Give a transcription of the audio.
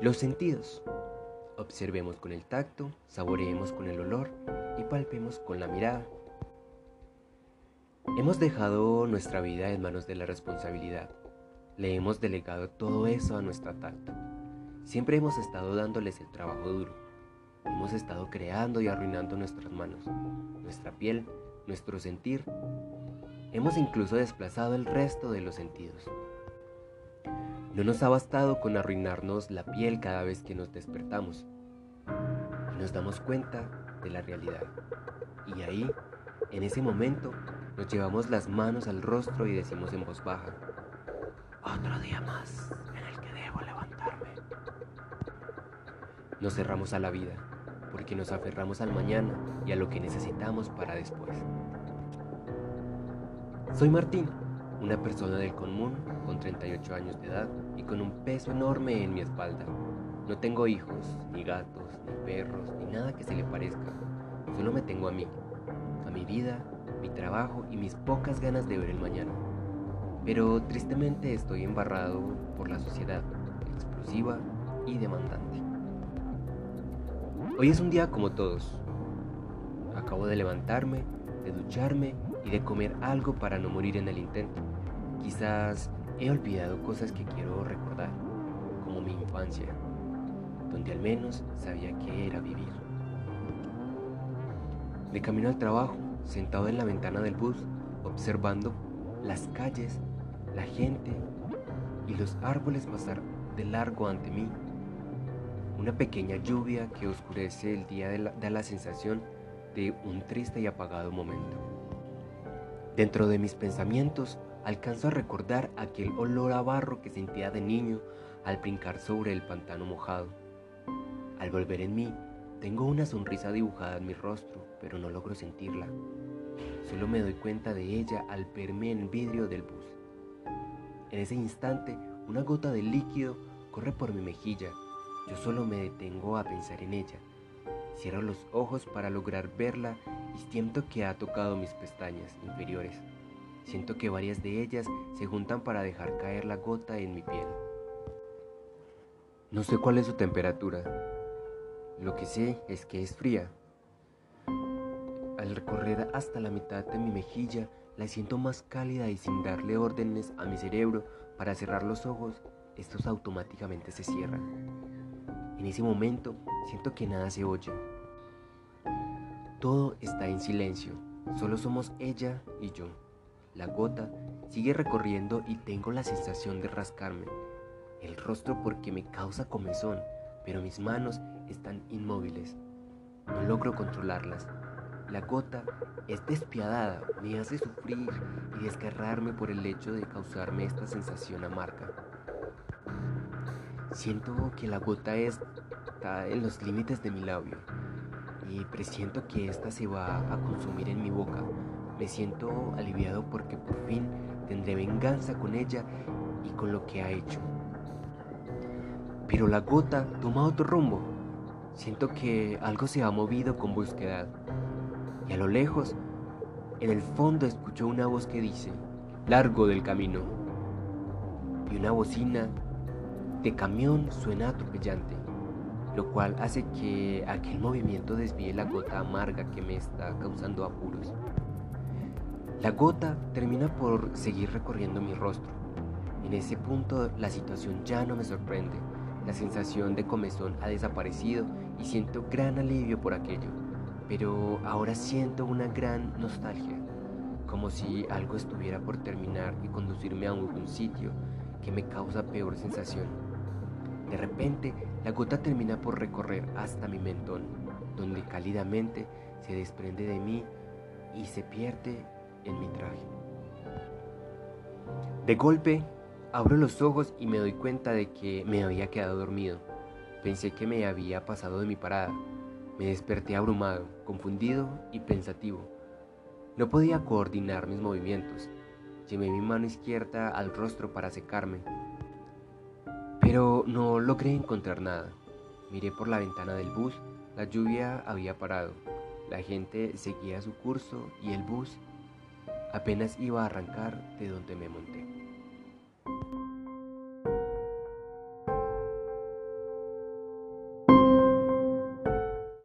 Los sentidos. Observemos con el tacto, saboreemos con el olor y palpemos con la mirada. Hemos dejado nuestra vida en manos de la responsabilidad. Le hemos delegado todo eso a nuestra tacto. Siempre hemos estado dándoles el trabajo duro. Hemos estado creando y arruinando nuestras manos, nuestra piel, nuestro sentir. Hemos incluso desplazado el resto de los sentidos. No nos ha bastado con arruinarnos la piel cada vez que nos despertamos. Nos damos cuenta de la realidad. Y ahí, en ese momento, nos llevamos las manos al rostro y decimos en voz baja, otro día más en el que debo levantarme. Nos cerramos a la vida, porque nos aferramos al mañana y a lo que necesitamos para después. Soy Martín, una persona del común con 38 años de edad y con un peso enorme en mi espalda. No tengo hijos, ni gatos, ni perros, ni nada que se le parezca. Solo me tengo a mí, a mi vida, mi trabajo y mis pocas ganas de ver el mañana. Pero tristemente estoy embarrado por la sociedad, explosiva y demandante. Hoy es un día como todos. Acabo de levantarme, de ducharme y de comer algo para no morir en el intento. Quizás he olvidado cosas que quiero recordar, como mi infancia, donde al menos sabía que era vivir. De camino al trabajo, sentado en la ventana del bus, observando las calles, la gente y los árboles pasar de largo ante mí. Una pequeña lluvia que oscurece el día da la sensación de un triste y apagado momento. Dentro de mis pensamientos alcanzo a recordar aquel olor a barro que sentía de niño al brincar sobre el pantano mojado. Al volver en mí, tengo una sonrisa dibujada en mi rostro, pero no logro sentirla. Solo me doy cuenta de ella al verme en el vidrio del bus. En ese instante, una gota de líquido corre por mi mejilla. Yo solo me detengo a pensar en ella. Cierro los ojos para lograr verla y siento que ha tocado mis pestañas inferiores. Siento que varias de ellas se juntan para dejar caer la gota en mi piel. No sé cuál es su temperatura. Lo que sé es que es fría. Al recorrer hasta la mitad de mi mejilla, la siento más cálida y sin darle órdenes a mi cerebro para cerrar los ojos, estos automáticamente se cierran. En ese momento siento que nada se oye. Todo está en silencio, solo somos ella y yo. La gota sigue recorriendo y tengo la sensación de rascarme el rostro porque me causa comezón, pero mis manos están inmóviles. No logro controlarlas. La gota es despiadada, me hace sufrir y desgarrarme por el hecho de causarme esta sensación amarga. Siento que la gota está en los límites de mi labio y presiento que esta se va a consumir en mi boca. Me siento aliviado porque por fin tendré venganza con ella y con lo que ha hecho. Pero la gota toma otro rumbo. Siento que algo se ha movido con búsqueda. Y a lo lejos, en el fondo escucho una voz que dice, largo del camino. Y una bocina de camión suena atropellante, lo cual hace que aquel movimiento desvíe la gota amarga que me está causando apuros. La gota termina por seguir recorriendo mi rostro. En ese punto la situación ya no me sorprende. La sensación de comezón ha desaparecido y siento gran alivio por aquello. Pero ahora siento una gran nostalgia, como si algo estuviera por terminar y conducirme a algún sitio que me causa peor sensación. De repente, la gota termina por recorrer hasta mi mentón, donde cálidamente se desprende de mí y se pierde en mi traje. De golpe, abro los ojos y me doy cuenta de que me había quedado dormido. Pensé que me había pasado de mi parada. Me desperté abrumado, confundido y pensativo. No podía coordinar mis movimientos. Llevé mi mano izquierda al rostro para secarme, pero no logré encontrar nada. Miré por la ventana del bus, la lluvia había parado, la gente seguía su curso y el bus apenas iba a arrancar de donde me monté.